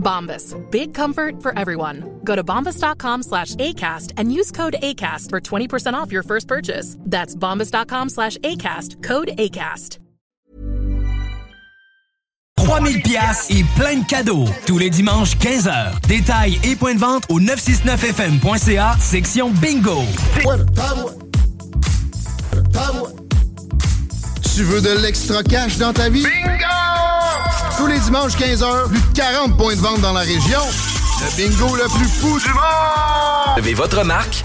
Bombas. Big comfort for everyone. Go to bombas.com slash ACAST and use code ACAST for 20% off your first purchase. That's bombas.com slash ACAST. Code ACAST. 3000 pièces et plein de cadeaux. Tous les dimanches, 15h. Détails et points de vente au 969fm.ca, section bingo. Tu veux de l'extra cash dans ta vie? Bingo! Tous les dimanches 15h, plus de 40 points de vente dans la région. Le bingo le plus fou du monde! Levez votre marque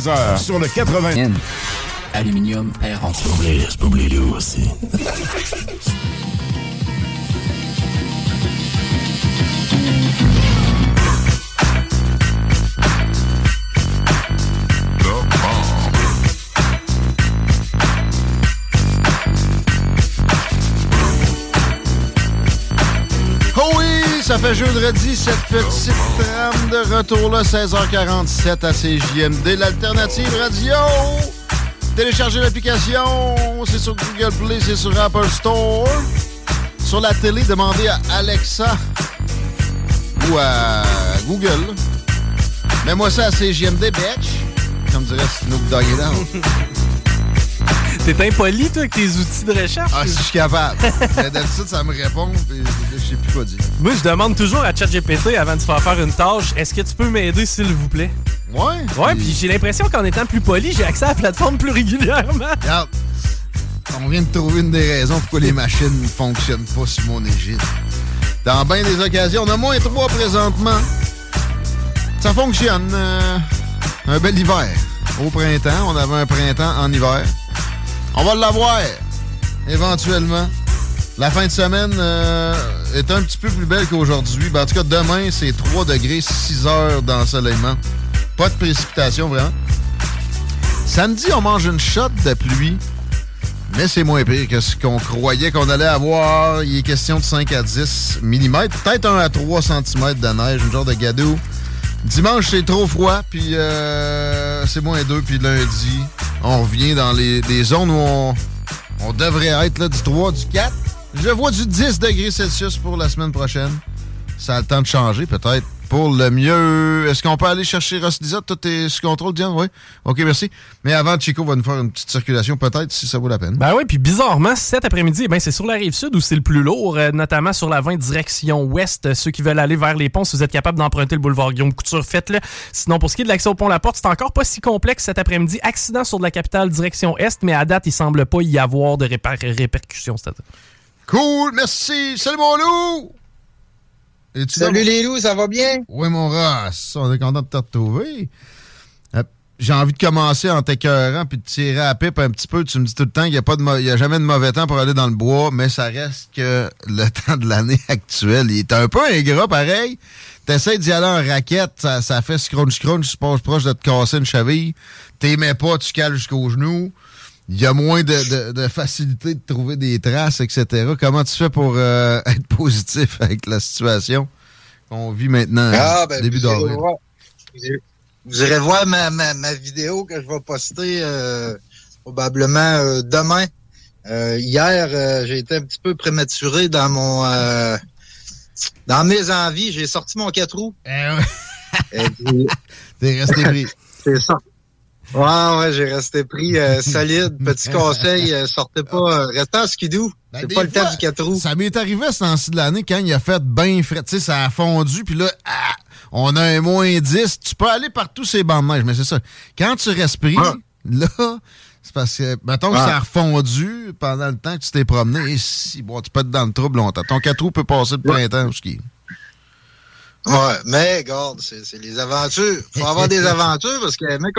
sur le 80. Aluminium air en aussi? fait jeudi cette petite trame de retour-là, 16h47 à CJMD, l'alternative radio. Téléchargez l'application, c'est sur Google Play, c'est sur Apple Store. Sur la télé, demandez à Alexa ou à Google. Mets-moi ça à CJMD, bitch. Comme dirait Snoop Doggy Dogg. T'es impoli, toi, avec tes outils de recherche? Ah, si je suis capable. D'habitude, ça me répond, puis dire. Moi, je demande toujours à ChatGPT avant de se faire faire une tâche, est-ce que tu peux m'aider, s'il vous plaît? Ouais. Ouais, puis j'ai l'impression qu'en étant plus poli, j'ai accès à la plateforme plus régulièrement. Regarde, on vient de trouver une des raisons pourquoi les machines ne fonctionnent pas sur mon égide. Dans bien des occasions, on a moins trois présentement. Ça fonctionne. euh, un bel hiver. Au printemps, on avait un printemps en hiver. On va l'avoir, éventuellement. La fin de semaine euh, est un petit peu plus belle qu'aujourd'hui. Ben, en tout cas, demain, c'est 3 degrés, 6 heures d'ensoleillement. Pas de précipitation, vraiment. Samedi, on mange une shot de pluie, mais c'est moins pire que ce qu'on croyait qu'on allait avoir. Il est question de 5 à 10 mm, peut-être 1 à 3 cm de neige, un genre de gadou. Dimanche, c'est trop froid, puis euh, c'est moins 2, puis lundi, on revient dans les, des zones où on, devrait être du 3, du 4. Je vois du 10 degrés Celsius pour la semaine prochaine. Ça a le temps de changer, peut-être. Pour le mieux, est-ce qu'on peut aller chercher Ross Lizotte? Tout est sous contrôle, Diane? Oui. OK, merci. Mais avant, Chico va nous faire une petite circulation, peut-être, si ça vaut la peine. Ben oui, puis bizarrement, cet après-midi, eh ben c'est sur la rive sud où c'est le plus lourd, euh, notamment sur la 20 direction ouest. Euh, Ceux qui veulent aller vers les ponts, si vous êtes capable d'emprunter le boulevard Guillaume Couture, faites-le. Sinon, pour ce qui est de l'accès au pont La Porte, c'est encore pas si complexe cet après-midi. Accident sur de la capitale direction est, mais à date, il semble pas y avoir de répercussions. c'est-à-dire. Cool, merci. Salut, mon loup! Salut là, les loups, ça va bien? Oui, mon Ross, on est content de te retrouver. Euh, J'ai envie de commencer en t'écœurant puis de tirer à la pipe un petit peu. Tu me dis tout le temps qu'il n'y a, a jamais de mauvais temps pour aller dans le bois, mais ça reste que le temps de l'année actuelle, il est un peu ingrat pareil. T'essaies d'y aller en raquette, ça, ça fait scrunch-scrunch, tu passes proche de te casser une cheville. T'aimais pas, tu cales jusqu'aux genoux. Il y a moins de, de- de facilité de trouver des traces, etc. Comment tu fais pour euh, être positif avec la situation qu'on vit maintenant, Ah, ben, début vous irez d'avril? voir- vous irez- voir ma, ma, ma vidéo que je vais poster euh, probablement euh, demain. Euh, hier, euh, j'ai été un petit peu prématuré dans mon euh, dans mes envies. J'ai sorti mon 4 roues. Eh T'es resté pris. C'est ça. Ouais, ouais, j'ai resté pris euh, solide. Petit conseil, euh, sortez pas, euh, restez en skidoo. Ben, C'est pas le temps du 4 roues. Ça m'est arrivé à ce temps-ci de l'année quand il a fait bien frais. Tu sais, ça a fondu, puis là, ah, on a un moins 10. Tu peux aller par tous ces bancs de neige, mais c'est ça. Quand tu respires, Ah. là, c'est parce que, mettons que Ah. ça a refondu pendant le temps que tu t'es promené. Et si, bon, tu peux être dans le trouble longtemps. Ton 4 roues peut passer le printemps au ski. Ouais, mais regarde, c'est les aventures. Faut avoir des aventures parce que mec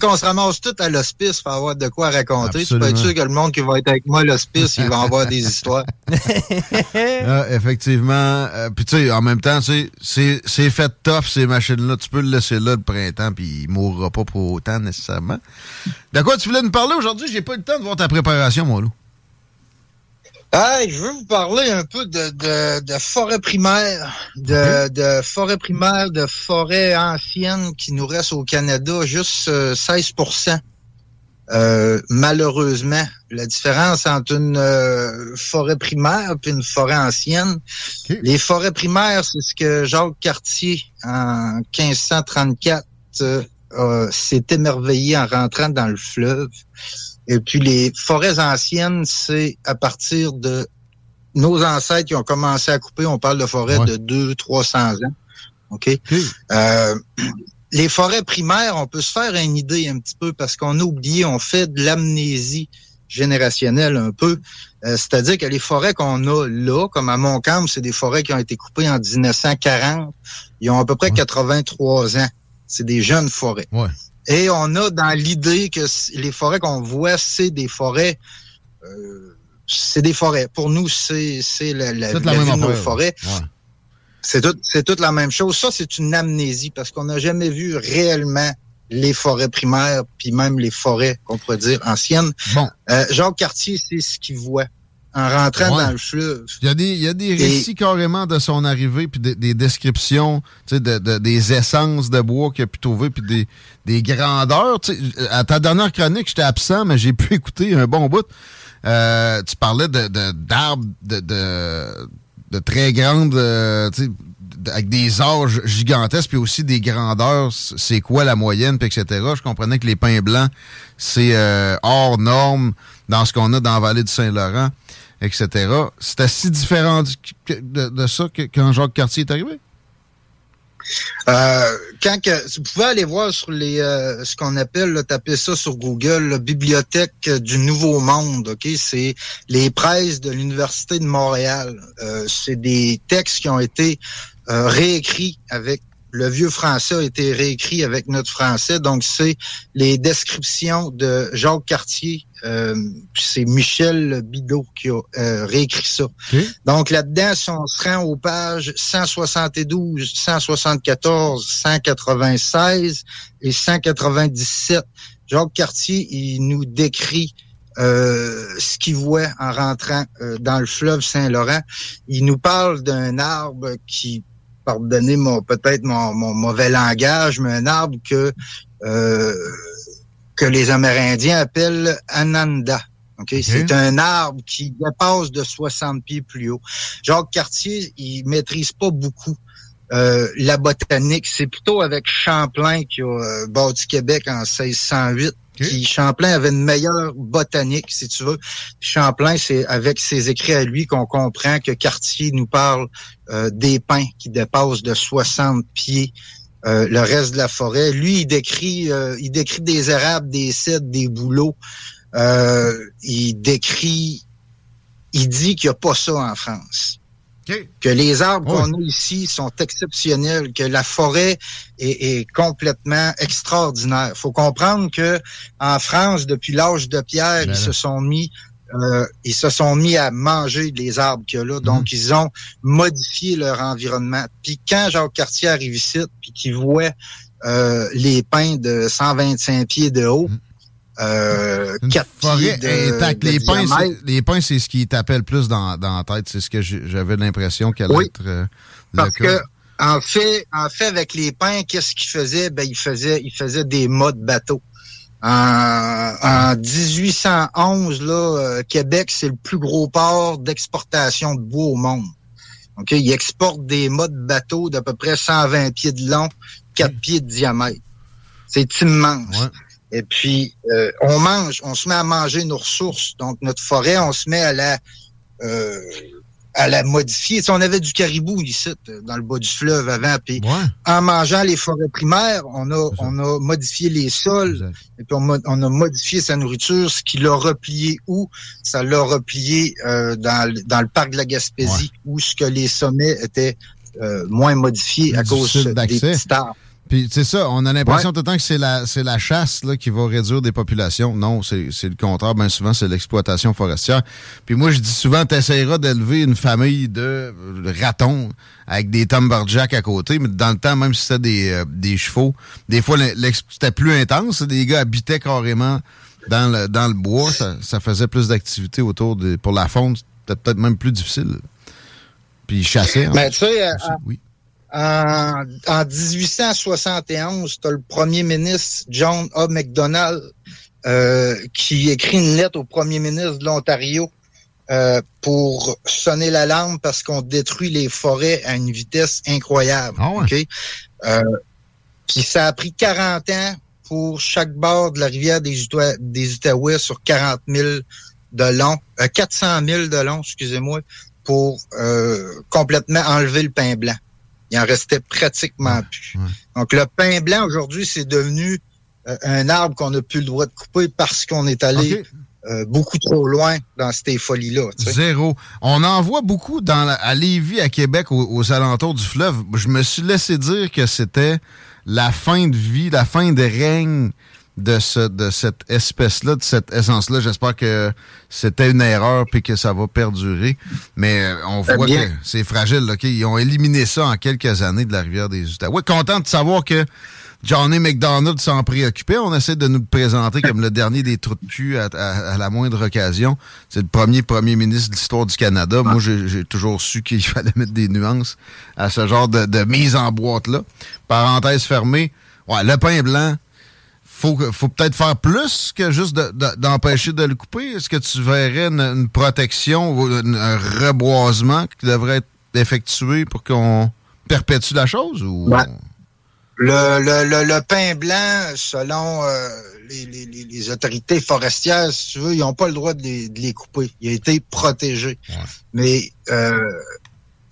qu'on se ramasse tout à l'hospice, faut avoir de quoi raconter. Tu peux être sûr que le monde qui va être avec moi à l'hospice, il va avoir des histoires. Ah, effectivement. Euh, puis tu sais, en même temps, tu sais, c'est c'est fait tough, ces machines-là. Tu peux le laisser là le printemps, puis il mourra pas pour autant nécessairement. De quoi tu voulais nous parler aujourd'hui? J'ai pas eu le temps de voir ta préparation, mon loup. Hey, je veux vous parler un peu de, de, de forêt primaire, de, de forêt primaire, de forêt ancienne qui nous reste au Canada, juste euh, 16% euh, malheureusement. La différence entre une euh, forêt primaire et une forêt ancienne, les forêts primaires, c'est ce que Jacques Cartier, en 1534, euh, euh, s'est émerveillé en rentrant dans le fleuve. Et puis les forêts anciennes, c'est à partir de nos ancêtres qui ont commencé à couper. On parle de forêts de 200-300 ans. OK? Euh, les forêts primaires, on peut se faire une idée un petit peu parce qu'on a oublié, on fait de l'amnésie générationnelle un peu. Euh, C'est-à-dire que les forêts qu'on a là, comme à Montcalm, c'est des forêts qui ont été coupées en 1940. Ils ont à peu près 83 ans. C'est des jeunes forêts. Et on a dans l'idée que les forêts qu'on voit, c'est des forêts. euh, c'est des forêts. Pour nous, c'est c'est la, la, la vie de nos forêts. Ouais. C'est tout, c'est toute la même chose. Ça, c'est une amnésie parce qu'on n'a jamais vu réellement les forêts primaires, puis même les forêts, qu'on pourrait dire, anciennes. Bon. Euh, Jacques Cartier, c'est ce qu'il voit en rentrant Ouais. dans le. Il y a des, il y a des Et- récits carrément de son arrivée, puis des, des descriptions, tu sais, de, de- des essences de bois qu'il a pu trouver, puis des, des grandeurs. tu sais. À ta dernière chronique, j'étais absent, mais j'ai pu écouter un bon bout. Euh, tu parlais de de- d'arbres de, de, de très grandes, euh, tu sais, d- avec des âges gigantesques, puis aussi des grandeurs. C'est quoi la moyenne, puis etc. Je comprenais que les pins blancs, c'est euh, hors norme dans ce qu'on a dans la vallée du Saint-Laurent etc. C'était si différent de, ça que, quand Jacques Cartier est arrivé? Euh, quand vous pouvez aller voir sur euh, ce qu'on appelle, taper ça sur Google, la bibliothèque du Nouveau Monde. Ok, c'est les presses de l'université de Montréal. Euh, c'est des textes qui ont été réécrits avec le vieux français a été réécrit avec notre français. Donc c'est les descriptions de Jacques Cartier. Euh, c'est Michel Bidot qui a euh, réécrit ça. Donc là-dedans, si on se rend aux pages 172, 174, 196 et 197, Jacques Cartier, il nous décrit euh, ce qu'il voit en rentrant euh, dans le fleuve Saint-Laurent. Il nous parle d'un arbre qui, pardonnez mon peut-être mon, mon mauvais langage, mais un arbre que euh, que les Amérindiens appellent Ananda. OK? C'est un arbre qui dépasse de 60 pieds plus haut. Jacques Cartier, il maîtrise pas beaucoup euh, la botanique. C'est plutôt avec Champlain qui a euh, bâti Québec en 1608. Champlain avait une meilleure botanique, si tu veux. Champlain, c'est avec ses écrits à lui qu'on comprend que Cartier nous parle euh, des pins qui dépassent de 60 pieds euh, le reste de la forêt. Lui, il décrit, euh, il décrit des érables, des cèdres, des bouleaux. Euh, il décrit, il dit qu'il n'y a pas ça en France. Que les arbres qu'on a ici sont exceptionnels, que la forêt est, est complètement extraordinaire. faut comprendre que en France, depuis l'âge de pierre, ils se sont mis euh, ils se sont mis à manger les arbres qu'il y a là. Donc, ils ont modifié leur environnement. Puis quand Jacques Cartier arrive ici, puis qu'il voit euh, les pins de 125 pieds de haut, euh, 4 pieds Forêt de, intacte. de Les pins, les pins, c'est ce qui t'appelle plus dans, dans la tête. C'est ce que j'avais l'impression qu'elle allait Oui. être euh, le Parce cas. que en fait, en fait, avec les pins, qu'est-ce qu'il faisait? Ben, il faisait, il faisait des mâts de bateau. En, 1811, là, euh, Québec, c'est le plus gros port d'exportation de bois au monde. OK? Il exporte des mâts de bateau d'à peu près 120 pieds de long, 4 pieds de diamètre. C'est immense. Et puis, euh, on mange, on se met à manger nos ressources. Donc, notre forêt, on se met à la euh, à la modifier. on avait du caribou ici, dans le bas du fleuve avant. Puis en mangeant les forêts primaires, on a, on a modifié les sols et puis on, a modifié sa nourriture, ce qui l'a replié où? Ça l'a replié euh, dans, dans le parc de la Gaspésie, où ce que les sommets étaient euh, moins modifiés à cause des petits puis c'est ça, on a l'impression tout le temps que c'est la, c'est la chasse là, qui va réduire des populations. Non, c'est, c'est le contraire. Bien souvent, c'est l'exploitation forestière. Puis moi, je dis souvent, tu essaieras d'élever une famille de ratons avec des Tumberjack à côté, mais dans le temps, même si c'était des, euh, des chevaux, des fois, c'était plus intense. Des gars habitaient carrément dans le, dans le bois. Ça, ça faisait plus d'activité autour de... Pour la faune, c'était peut-être même plus difficile. Puis ils chassaient. Mais tu sais, euh, oui. En, 1871, tu as le premier ministre John A. MacDonald euh, qui écrit une lettre au premier ministre de l'Ontario euh, pour sonner l'alarme parce qu'on détruit les forêts à une vitesse incroyable. Ah euh, puis ça a pris 40 ans pour chaque bord de la rivière des, des Outaouais sur 40 000 de long, 400 000 de long, excusez-moi, pour complètement enlever le pain blanc. Il en restait pratiquement plus. Donc, le pain blanc, aujourd'hui, c'est devenu euh, un arbre qu'on n'a plus le droit de couper parce qu'on est allé euh, beaucoup trop loin dans ces folies-là. Zéro. On en voit beaucoup dans à Lévis, à Québec, aux, alentours du fleuve. Je me suis laissé dire que c'était la fin de vie, la fin de règne de, ce, de cette espèce-là, de cette essence-là. J'espère que c'était une erreur puis que ça va perdurer. Mais euh, on voit que c'est fragile. Ils ont éliminé ça en quelques années de la rivière des Outaouais. Content de savoir que Johnny McDonald s'en préoccupait. On essaie de nous présenter comme le dernier des trous de cul à, la moindre occasion. C'est le premier premier ministre de l'histoire du Canada. Moi, j'ai toujours su qu'il fallait mettre des nuances à ce genre de, de mise en boîte-là. Parenthèse fermée. Ouais, le pain blanc, faut, faut peut-être faire plus que juste d'empêcher de, le couper. Est-ce que tu verrais une, protection ou un reboisement qui devrait être effectué pour qu'on perpétue la chose? Ou... Le, le, le, pain blanc, selon euh, les, les, les, autorités forestières, si tu veux, ils n'ont pas le droit de les, de les, couper. Il a été protégé. Mais euh,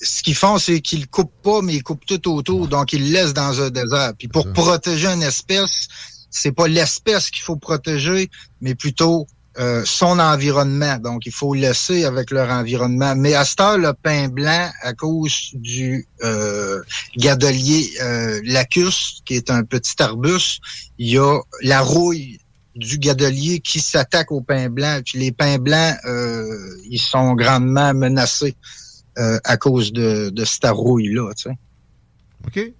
ce qu'ils font, c'est qu'ils le coupent pas, mais ils coupent tout autour. Donc, ils le laissent dans un désert. Puis pour protéger une espèce, c'est pas l'espèce qu'il faut protéger, mais plutôt euh, son environnement. Donc, il faut laisser avec leur environnement. Mais à ce heure, le pain blanc, à cause du euh, gadolier euh, lacus, qui est un petit arbuste, il y a la rouille du gadolier qui s'attaque au pain blanc. Puis les pins blancs, euh, ils sont grandement menacés à cause de, de cette rouille-là. Tu sais. OK.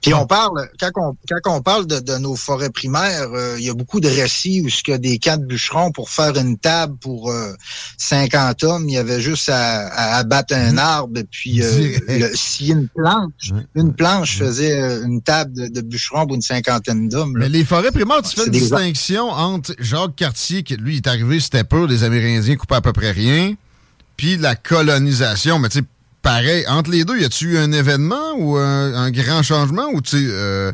Puis on parle, quand on, quand on parle de, de nos forêts primaires, euh, il y a beaucoup de récits où il y a des camps de bûcherons pour faire une table pour 50 euh, hommes, il y avait juste à, abattre un mhm. arbre et puis euh, le, une planche, une planche faisait une table de, de bûcherons pour une cinquantaine d'hommes. Mais les forêts primaires, tu fais une distinction entre Jacques Cartier, qui lui est arrivé, c'était peu, les Amérindiens coupaient à peu près rien, puis la colonisation, mais tu sais, pareil, entre les deux, y a-tu eu un événement ou un, grand changement ou tu sais, euh,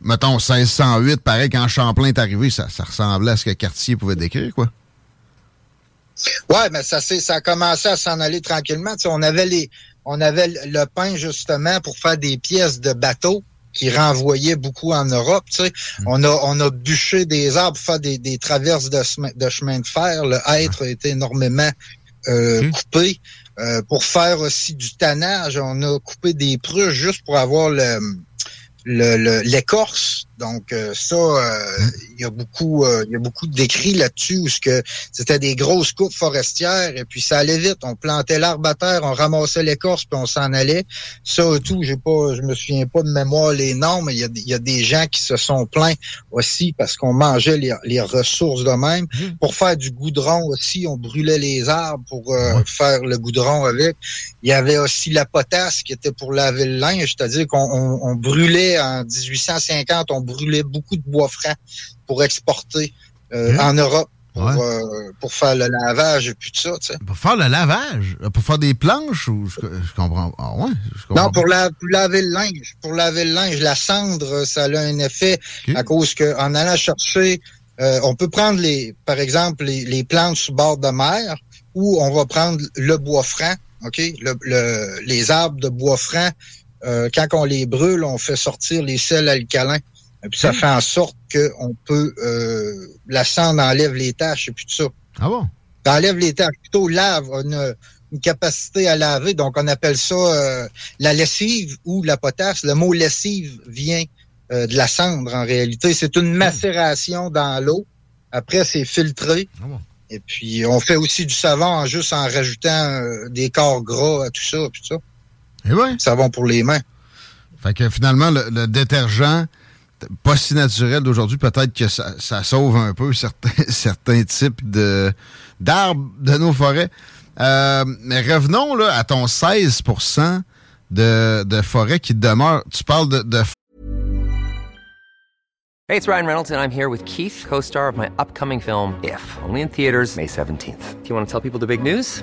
mettons 1608, pareil, quand Champlain est arrivé, ça, ça ressemblait à ce que Cartier pouvait décrire, quoi? Ouais, mais ça, ça a commencé à s'en aller tranquillement. on avait les, on avait le pain justement pour faire des pièces de bateaux qui renvoyaient beaucoup en Europe. Tu sais. Mm. On a on a bûché des arbres pour faire des, des traverses de, de chemin de fer. Le hêtre a été énormément euh, coupé. Euh, pour faire aussi du tannage, on a coupé des pruches juste pour avoir le l'écorce donc euh, ça, euh, il y a beaucoup, euh, il y a beaucoup d'écrits là-dessus où que c'était des grosses coupes forestières et puis ça allait vite. On plantait l'arbre à terre, on ramassait l'écorce puis on s'en allait. Ça tout, j'ai pas, je me souviens pas de mémoire les noms, mais il y a, y a des gens qui se sont plaints aussi parce qu'on mangeait les, les, ressources de même. Mmh. Pour faire du goudron aussi, on brûlait les arbres pour faire le goudron avec. Il y avait aussi la potasse qui était pour laver le linge, c'est-à-dire qu'on on, brûlait en 1850, on brûler beaucoup de bois franc pour exporter euh, Ok. en Europe pour, Ouais. euh, pour faire le lavage et puis tout ça. tu sais. Pour faire le lavage? Pour faire des planches ou je, je comprends. Ah ouais? Je comprends Non, pour, la- pour laver le linge. Pour laver le linge, la cendre, ça a un effet à cause que en allant chercher, euh, on peut prendre les, par exemple, les, les plantes sous bord de mer, ou on va prendre le bois franc, ok, le, le- les arbres de bois franc. euh, quand on les brûle, on fait sortir les sels alcalins. Et puis ça fait en sorte que on peut euh, la cendre enlève les taches et puis tout ça. Ah bon? Ça enlève les taches. Plutôt lave, a une, capacité à laver. Donc, on appelle ça euh, la lessive ou la potasse. Le mot lessive vient euh, de la cendre, en réalité. C'est une macération dans l'eau. Après, c'est filtré. Et puis, on fait aussi du savon en juste en rajoutant euh, des corps gras à tout ça, puis tout ça. Et ouais. Savon pour les mains. Fait que finalement, le, le détergent, pas si naturel d'aujourd'hui, peut-être que ça, sauve un peu certains, types de d'arbres de nos forêts. Euh, mais revenons là, à ton 16 de, de forêt qui demeure. Tu parles de, de Hey, it's Ryan Reynolds, and I'm here with Keith, co star of my upcoming film, If, only in theaters, May 17th. Do you want to tell people the big news?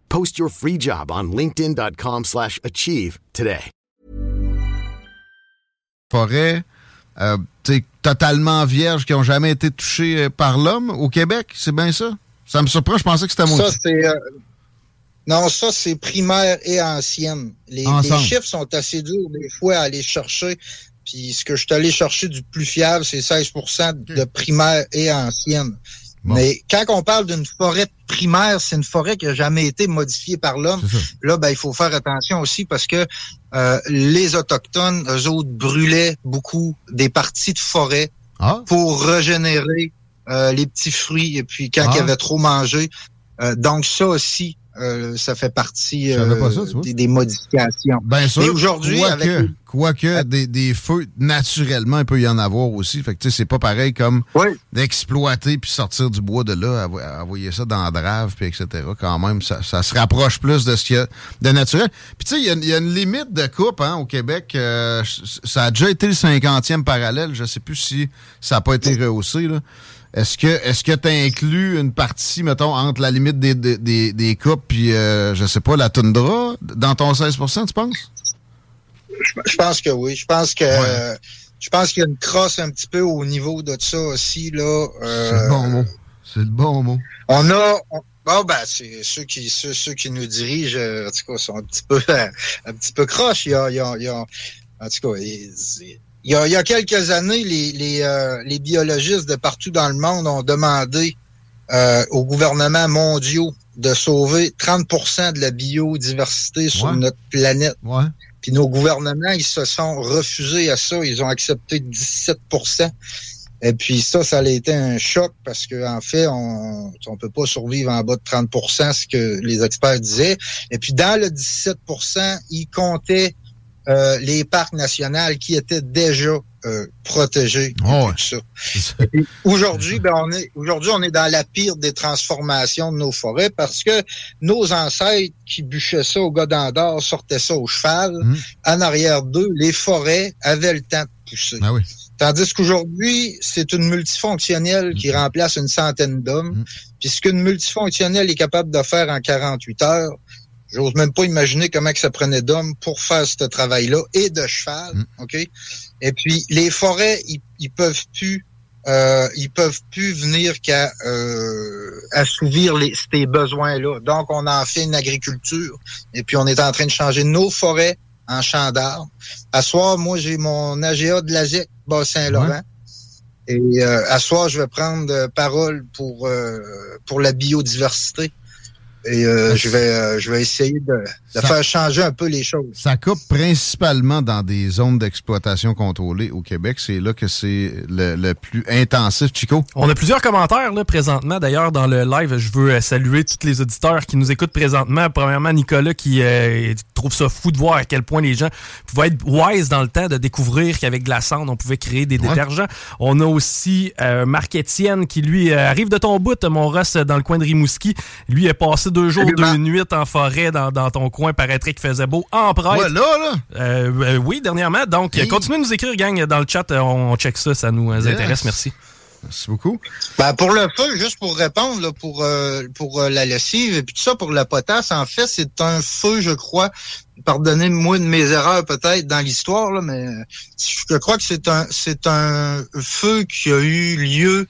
Post your free job on linkedin.com/achieve slash achieve today. forêts euh, tu sais, totalement vierges qui ont jamais été touchées euh, par l'homme au Québec. C'est bien ça? Ça me surprend, je pensais que c'était moi. Ça, c'est. euh, non, ça, c'est primaire et ancienne. Les, chiffres sont assez durs des fois à aller chercher. Puis ce que je suis allé chercher du plus fiable, c'est 16% de primaire et ancienne. Mais quand on parle d'une forêt primaire, c'est une forêt qui n'a jamais été modifiée par l'homme. Là, ben, il faut faire attention aussi parce que euh, les Autochtones, eux autres, brûlaient beaucoup des parties de forêt Ah. pour régénérer euh, les petits fruits et puis quand Ah. ils avaient trop mangé. Euh, donc ça aussi, euh, ça fait partie euh, pas ça, des, des modifications. Bien sûr. Mais aujourd'hui, avec quoique, quoique des, des feux, naturellement, il peut y en avoir aussi. Fait que, tu sais, c'est pas pareil comme d'exploiter puis sortir du bois de là, envoyer ça dans la drave, puis etc. Quand même, ça, ça se rapproche plus de ce qu'il y a de naturel. Puis, tu sais, il y a une- il y, a une limite de coupe hein, au Québec. euh, ça a déjà été le 50e parallèle. Je sais plus si ça n'a pas été rehaussé, là. Est-ce que est-ce que tu inclus une partie, mettons, entre la limite des, des, des, des coupes puis, euh, je sais pas, la toundra dans ton 16% tu penses? Je, je pense que oui. Je pense que euh, je pense qu'il y a une crosse un petit peu au niveau de ça aussi là. Euh, C'est le bon mot. C'est le bon mot. On a on- bon ben c'est ceux qui ceux, ceux qui nous dirigent en tout cas sont un petit peu un petit peu croches. Il y a, il y a, il y a- en tout cas il il y a, il y a quelques années les les, euh, les biologistes de partout dans le monde ont demandé euh, aux gouvernements mondiaux de sauver 30% de la biodiversité sur Ouais. notre planète. Ouais. Puis nos gouvernements, ils se sont refusés à ça. Ils ont accepté 17% Et puis ça, ça a été un choc parce que en fait, on on peut pas survivre en bas de 30% ce que les experts disaient. Et puis dans le 17% ils comptaient euh, les parcs nationaux qui étaient déjà euh, protégés. Oh ouais. Aujourd'hui, ben on est aujourd'hui on est dans la pire des transformations de nos forêts parce que nos ancêtres qui bûchaient ça au Godin d'or sortaient ça au cheval. En arrière d'eux, les forêts avaient le temps de pousser. Ah oui. Tandis qu'aujourd'hui, c'est une multifonctionnelle qui remplace une centaine d'hommes. Puis ce qu'une multifonctionnelle est capable de faire en 48 heures, j'ose même pas imaginer comment que ça prenait d'hommes pour faire ce travail-là et de cheval, OK? Et puis les forêts, ils, ils peuvent plus euh, ils peuvent plus venir qu'à euh, assouvir les, ces besoins-là. Donc, on en fait une agriculture. Et puis, on est en train de changer nos forêts en champs d'arbres. À soir, moi, j'ai mon AGA de l'AGEC, Bas-Saint-Laurent. Et euh, à soir, je vais prendre euh, parole pour, euh, pour la biodiversité. Et euh, je vais euh, je vais essayer de, de Ça- faire changer un peu les choses. Ça coupe principalement dans des zones d'exploitation contrôlées au Québec. C'est là que c'est le, le plus intensif, Chico? On a plusieurs commentaires là, présentement. D'ailleurs, dans le live, je veux euh, saluer tous les auditeurs qui nous écoutent présentement. Premièrement, Nicolas qui euh, trouve ça fou de voir à quel point les gens pouvaient être wise dans le temps de découvrir qu'avec de la cendre, on pouvait créer des Ouais. détergents. On a aussi euh, Marc-Étienne qui, lui, euh, arrive de ton bout, mon Ross, dans le coin de Rimouski. Lui est passé deux jours, deux Marc. nuits en forêt dans, dans ton coin. Paraîtrait qu'il faisait beau en prêtre. Ouais, là, là. Euh, euh, oui, dernièrement. Donc, Hey. continuez de nous écrire, gang, dans le chat. euh, On check ça, ça nous Yes. intéresse. Merci. Merci beaucoup. Ben, pour le feu, juste pour répondre, là, pour, euh, pour euh, la lessive et puis tout ça, pour la potasse, en fait, c'est un feu, je crois, pardonnez-moi de mes erreurs peut-être dans l'histoire, là, mais je crois que c'est un c'est un feu qui a eu lieu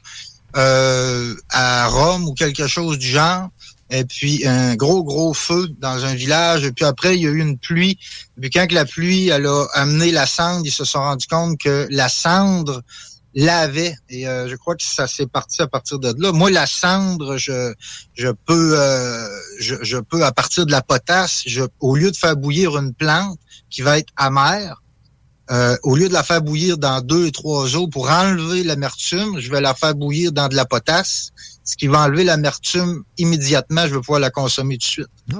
euh, à Rome ou quelque chose du genre. Et puis un gros, gros feu dans un village. Et puis après, il y a eu une pluie. Et puis quand la pluie elle a amené la cendre, ils se sont rendus compte que la cendre lavait. Et euh, je crois que ça s'est parti à partir de là. Moi, la cendre, je, je peux euh, je, je peux, à partir de la potasse, je, au lieu de faire bouillir une plante qui va être amère, euh, au lieu de la faire bouillir dans deux et trois eaux pour enlever l'amertume, je vais la faire bouillir dans de la potasse, ce qui va enlever l'amertume immédiatement. Je vais pouvoir la consommer tout de suite. Ah?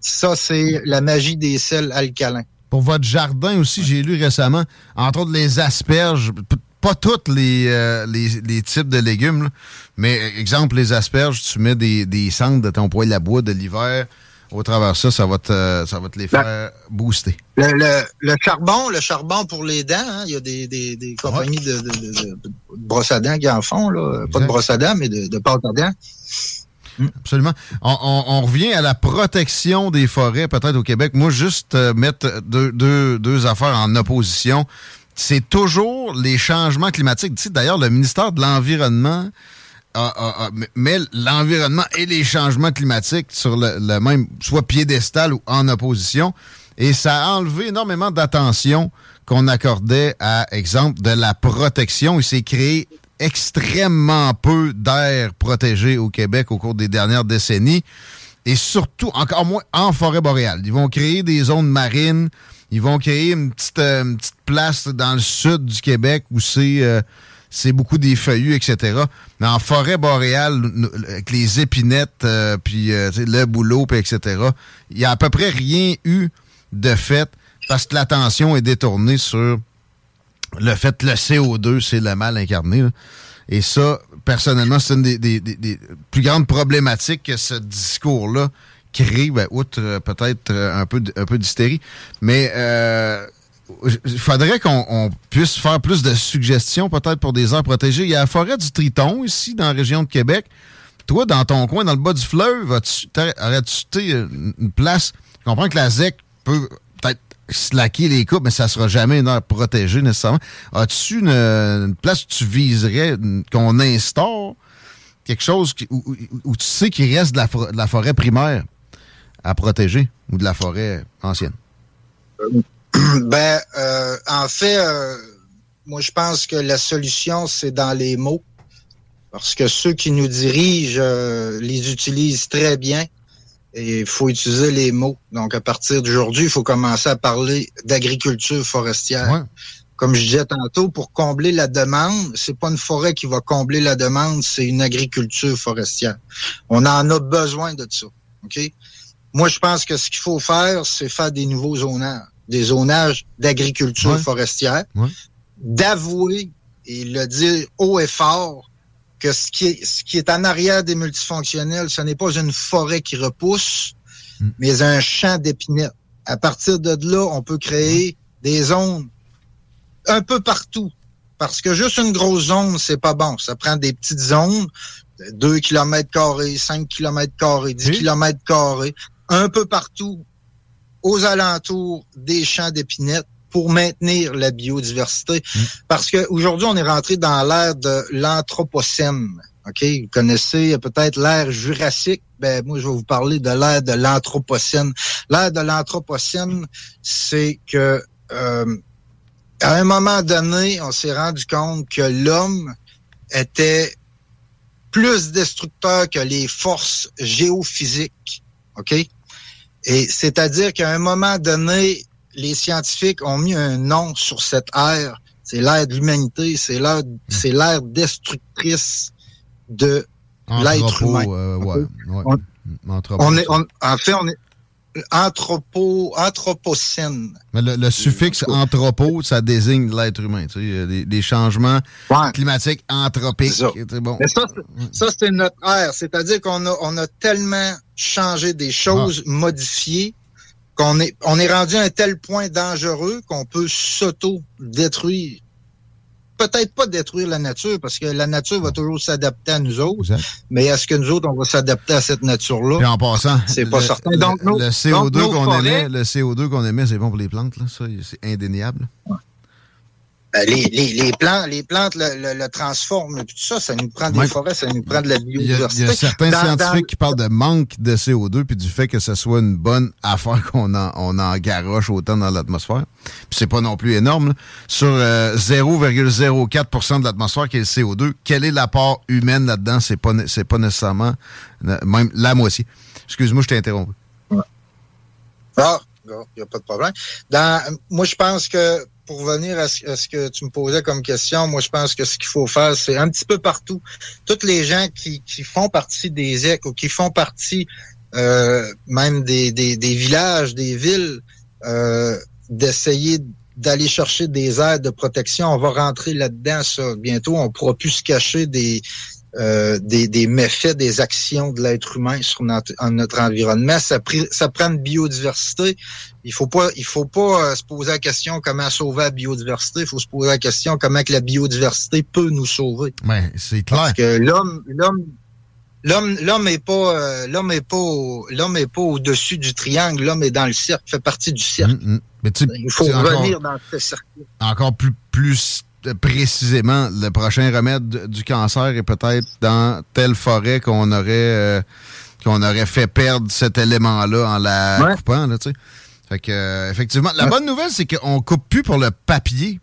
Ça, c'est la magie des sels alcalins. Pour votre jardin aussi, j'ai lu récemment, entre autres les asperges, pas tous les, euh, les, les types de légumes, là, mais euh, exemple, les asperges, tu mets des, des cendres de ton poêle à bois de l'hiver. Au travers de ça, ça va te, ça va te les faire booster. Le, le, le charbon, le charbon pour les dents, hein, il y a des, des, des compagnies de, de, de, de- de brosse à dents qui en font, là. pas de Exact. brosse à dents, mais de, de pâte à dents. Absolument. On, on- on revient à la protection des forêts, peut-être au Québec. Moi, juste euh, mettre deux, deux, deux affaires en opposition. C'est toujours les changements climatiques. Tu sais, D'ailleurs, le ministère de l'Environnement a- a- a- met l'environnement et les changements climatiques sur le, même, soit piédestal ou en opposition. Et ça a enlevé énormément d'attention qu'on accordait à, exemple, de la protection. Il s'est créé extrêmement peu d'air protégé au Québec au cours des dernières décennies. Et surtout, encore moins en forêt boréale. Ils vont créer des zones marines. Ils vont créer une petite, euh, une petite place dans le sud du Québec où c'est euh, c'est beaucoup des feuillus, etc. En forêt boréale, avec les épinettes, euh, puis euh, le boulot, puis etc., il n'y a à peu près rien eu de fait parce que l'attention est détournée sur le fait que le CO2, c'est le mal incarné. là. Et ça, personnellement, c'est une des, plus grandes problématiques que ce discours-là crée, ben, outre euh, peut-être un peu, un peu d'hystérie. Mais euh, il faudrait qu'on on puisse faire plus de suggestions peut-être pour des aires protégées. Il y a la forêt du Triton ici, dans la région de Québec. Toi, dans ton coin, dans le bas du fleuve, aurais-tu une place... Je comprends que la ZEC peut peut-être slacker les coupes, mais ça sera jamais une aire protégée nécessairement. As-tu une, place où tu viserais qu'on instaure quelque chose où, tu sais qu'il reste de la, de la forêt primaire à protéger ou de la forêt ancienne? Ben, euh, en fait, euh, moi, je pense que la solution, c'est dans les mots. Parce que ceux qui nous dirigent euh, les utilisent très bien. Et il faut utiliser les mots. Donc, à partir d'aujourd'hui, il faut commencer à parler d'agriculture forestière. Comme je disais tantôt, pour combler la demande, c'est pas une forêt qui va combler la demande, c'est une agriculture forestière. On en a besoin de ça. OK? Moi, je pense que ce qu'il faut faire, c'est faire des nouveaux zonages, des zonages d'agriculture Ouais. forestière, Ouais. d'avouer et le dire haut et fort que ce qui est, ce qui est en arrière des multifonctionnels, ce n'est pas une forêt qui repousse, mais un champ d'épinettes. À partir de là, on peut créer des zones un peu partout. Parce que juste une grosse zone, c'est pas bon. Ça prend des petites zones, 2 km carrés, 5 km carrés, 10 km carrés, un peu partout, aux alentours des champs d'épinettes pour maintenir la biodiversité. Parce qu'aujourd'hui, on est rentré dans l'ère de l'anthropocène. OK? Vous connaissez peut-être l'ère jurassique. Ben, moi, je vais vous parler de l'ère de l'Anthropocène. L'ère de l'Anthropocène, c'est que euh, à un moment donné, on s'est rendu compte que l'homme était plus destructeur que les forces géophysiques. OK? Et c'est-à-dire qu'à un moment donné, les scientifiques ont mis un nom sur cette ère. C'est l'ère de l'humanité, c'est l'ère, c'est l'ère destructrice de l'être humain. Euh, ouais, ouais. On, on est, on, en fait, on est anthropo, anthropocène. Mais le, le suffixe anthropo, ça désigne l'être humain. Tu sais, des, des changements climatiques anthropiques. Ça. Bon. Mais ça, c'est- ça, c'est notre ère. C'est-à-dire qu'on a, on a tellement changé des choses, modifiées, qu'on est, on est rendu à un tel point dangereux qu'on peut s'auto-détruire. Peut-être pas détruire la nature, parce que la nature va toujours s'adapter à nous autres. Mais est-ce que nous autres, on va s'adapter à cette nature-là? Puis en passant, c'est pas le- certain. le- Donc, nos- le donc, CO2 nos qu'on émet, le CO2 qu'on c'est bon pour les plantes, là. Ça, c'est indéniable. Les, les, les plantes, les plantes le, le, le transforment. Tout ça, ça nous prend des Ouais. forêts, ça nous prend de la Il y a, biodiversité. il y a certains Dans- scientifiques dans- qui parlent de manque de CO2 puis du fait que ce soit une bonne affaire qu'on en, on en garoche autant dans l'atmosphère. Puis c'est pas non plus énorme. là. Sur euh, 0,04% de l'atmosphère qui est le CO2, quelle est la part humaine là-dedans? C'est pas, c'est pas nécessairement euh, même la moitié. Excuse-moi, je t'ai interrompu. Ah, il n'y a pas de problème. Dans, moi, je pense que pour revenir à ce, que tu me posais comme question, moi, je pense que ce qu'il faut faire, c'est un petit peu partout. Toutes les gens qui, qui font partie des EC ou qui font partie euh, même des, des, des villages, des villes, euh, d'essayer d'aller chercher des aires de protection. On va rentrer là-dedans, ça. Bientôt, on pourra plus se cacher des, euh, des, des méfaits, des actions de l'être humain sur notre, en notre environnement. Ça, ça prend une biodiversité. Il faut pas, il faut pas euh, se poser la question comment sauver la biodiversité. Il faut se poser la question comment que la biodiversité peut nous sauver. Ouais, c'est clair. Parce que l'homme, l'homme, l'homme, l'homme est pas, euh, l'homme est pas, l'homme est pas au-dessus du triangle. L'homme est dans le cercle, fait partie du cercle. Mm, mm. Mais tu sais, Il faut encore- revenir dans ce cercle. encore plus, plus précisément, le prochain remède du- cancer est peut-être dans telle forêt qu'on aurait euh, qu'on aurait fait perdre cet élément-là en la Ouais. coupant. Là, tu sais. fait que, euh, effectivement, la bonne nouvelle, c'est qu'on coupe plus pour le papier.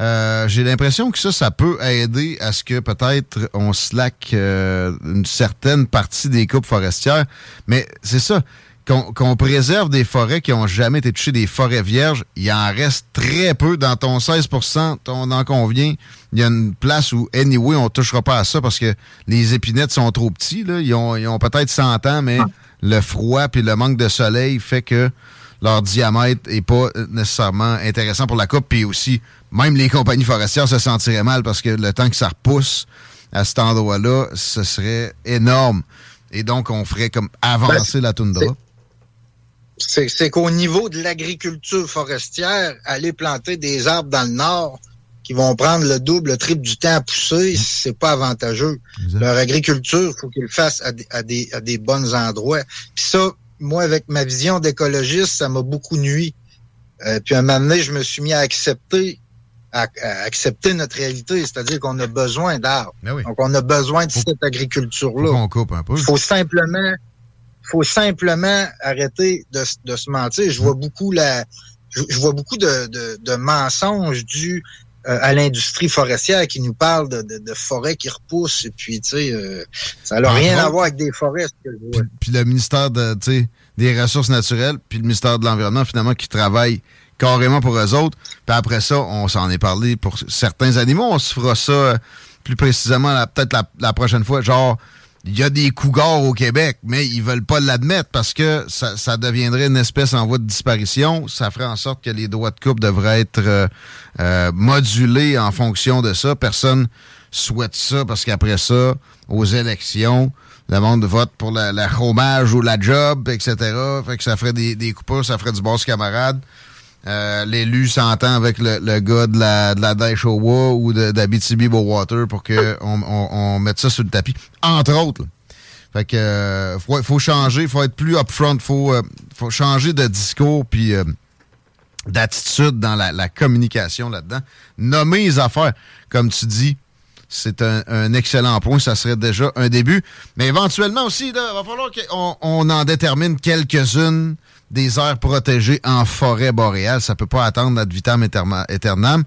Euh, J'ai l'impression que ça, ça peut aider à ce que peut-être on slack une certaine partie des coupes forestières. Mais c'est ça, qu'on préserve des forêts qui ont jamais été touchées, des forêts vierges, il en reste très peu. Dans ton 16% on en convient. Il y a une place où, anyway, on touchera pas à ça parce que les épinettes sont trop petits. Là. Ils ont, ils ont peut-être 100 ans, mais le froid puis le manque de soleil fait que leur diamètre est pas euh, nécessairement intéressant pour la coupe. Puis aussi, même les compagnies forestières se sentiraient mal parce que le temps que ça repousse à cet endroit-là, ce serait énorme. Et donc, on ferait comme avancer la toundra. C'est qu'au niveau de l'agriculture forestière, aller planter des arbres dans le nord qui vont prendre le double, le triple du temps à pousser, c'est pas avantageux. Leur agriculture, faut qu'ils le fassent à des, à des, à des bons endroits. Puis ça, moi, avec ma vision d'écologiste, ça m'a beaucoup nuit. Euh, puis à un moment donné, je me suis mis à accepter à, à accepter notre réalité, c'est-à-dire qu'on a besoin d'arbres. Donc on a besoin de cette agriculture-là. On coupe un peu. Il faut simplement, faut simplement arrêter de, de se mentir. Je vois beaucoup la, je, je vois beaucoup de, de, de mensonges dus euh, à l'industrie forestière qui nous parle de, de, de forêts qui repoussent et puis tu sais, euh, ça n'a rien à voir avec des forêts. que je vois. puis le ministère de, tu sais, des Ressources naturelles, puis le ministère de l'Environnement, finalement, qui travaille carrément pour eux autres. Puis après ça, on s'en est parlé pour certains animaux. On se fera ça euh, plus précisément peut-être la, la prochaine fois. Genre, il y a des cougars au Québec, mais ils veulent pas l'admettre parce que ça, ça deviendrait une espèce en voie de disparition. Ça ferait en sorte que les droits de coupe devraient être euh, euh, modulés en fonction de ça. Personne souhaite ça parce qu'après ça, aux élections, le monde vote pour la, la chômage ou la job, etc. Fait que ça ferait des, des coupures, ça ferait du boss camarade. Euh, L'élu s'entend avec le, le gars de la, de la Daishowa ou de- d'Abitibi Water pour qu'on on, on mette ça sur le tapis. Entre autres. là. Fait que euh, faut, faut changer, faut être plus upfront, faut, euh, faut changer de discours puis euh, d'attitude dans la, la communication là-dedans. Nommer les affaires, comme tu dis, c'est un, excellent point. Ça serait déjà un début. Mais éventuellement aussi, il va falloir qu'on on en détermine quelques-unes des aires protégées en forêt boréale. Ça peut pas attendre ad vitam aeternam.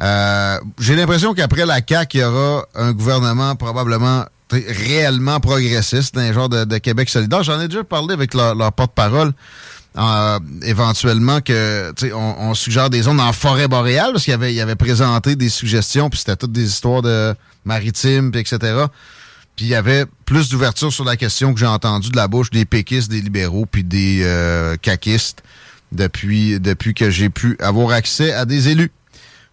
Euh, j'ai l'impression qu'après la CAQ, il y aura un gouvernement probablement réellement progressiste, un genre de, Québec solidaire. J'en ai déjà parlé avec leur, porte-parole. Euh, éventuellement que on, suggère des zones en forêt boréale parce qu'il avait, avait présenté des suggestions puis c'était toutes des histoires de maritimes puis etc. Puis il y avait plus d'ouverture sur la question que j'ai entendu de la bouche des péquistes, des libéraux puis des euh, caquistes depuis depuis que j'ai pu avoir accès à des élus.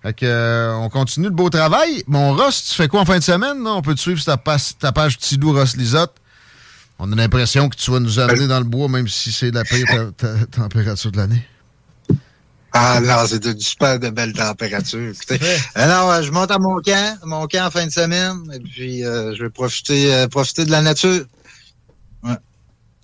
Fait que, euh, on continue le beau travail. Mon Ross, tu fais quoi en fin de semaine? On peut te suivre sur ta, ta page Tidou Ross Lisotte. On a l'impression que tu vas nous amener dans le bois, même si c'est la pire température de l'année. Ah non, c'est du super de belle température. Alors, euh, je monte à mon camp, mon camp en fin de semaine, et puis euh, je vais profiter, profiter de la nature. Ouais.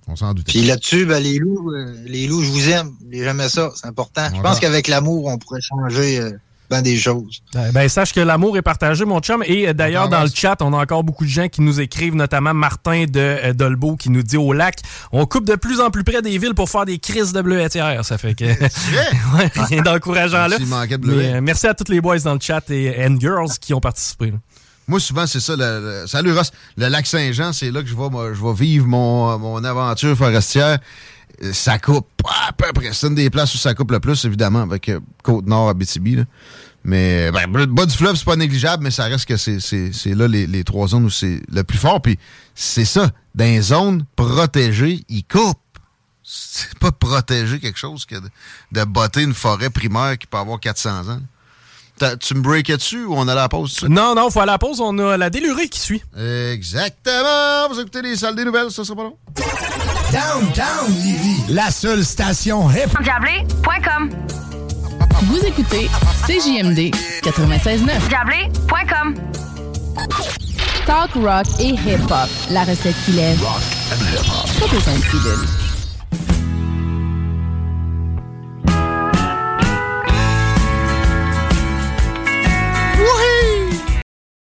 On s'en doute. Puis là-dessus, ben, les loups, les loups, je vous aime. J'aime ça, c'est important. je pense qu'avec l'amour, on pourrait changer ben des choses. Ben, sache que l'amour est partagé, mon chum. Et euh, d'ailleurs, dans le chat, on a encore beaucoup de gens qui nous écrivent, notamment Martin de euh, Dolbeau qui nous dit au lac on coupe de plus en plus près des villes pour faire des crises de bleuetière. Ça fait que. rien d'encourageant là. Euh, merci à tous les boys dans le chat et and girls qui ont participé. Moi, souvent, c'est ça. salut Ross. Le lac Saint-Jean, c'est là que je vais, je vais vivre mon, mon aventure forestière ça coupe à peu près. C'est une des places où ça coupe le plus, évidemment, avec Côte-Nord, Abitibi. Là. Mais ben, le bas du fleuve, c'est pas négligeable, mais ça reste que c'est là les, trois zones où c'est le plus fort. Puis c'est ça, dans les zones protégées, ils coupent. C'est pas protéger quelque chose que de, botter une forêt primaire qui peut avoir 400 ans. Tu me breakais dessus ou on a la pause? Non, non, faut aller à la pause. On a la délurée qui suit. Exactement. Vous écoutez les salles des nouvelles, ça sera pas long. Downtown Livy, la seule station hip. Diablé.com vous écoutez CJMD 96.9. Diablé.com Talk rock et hip-hop. La recette qui lève. Rock and hip-hop.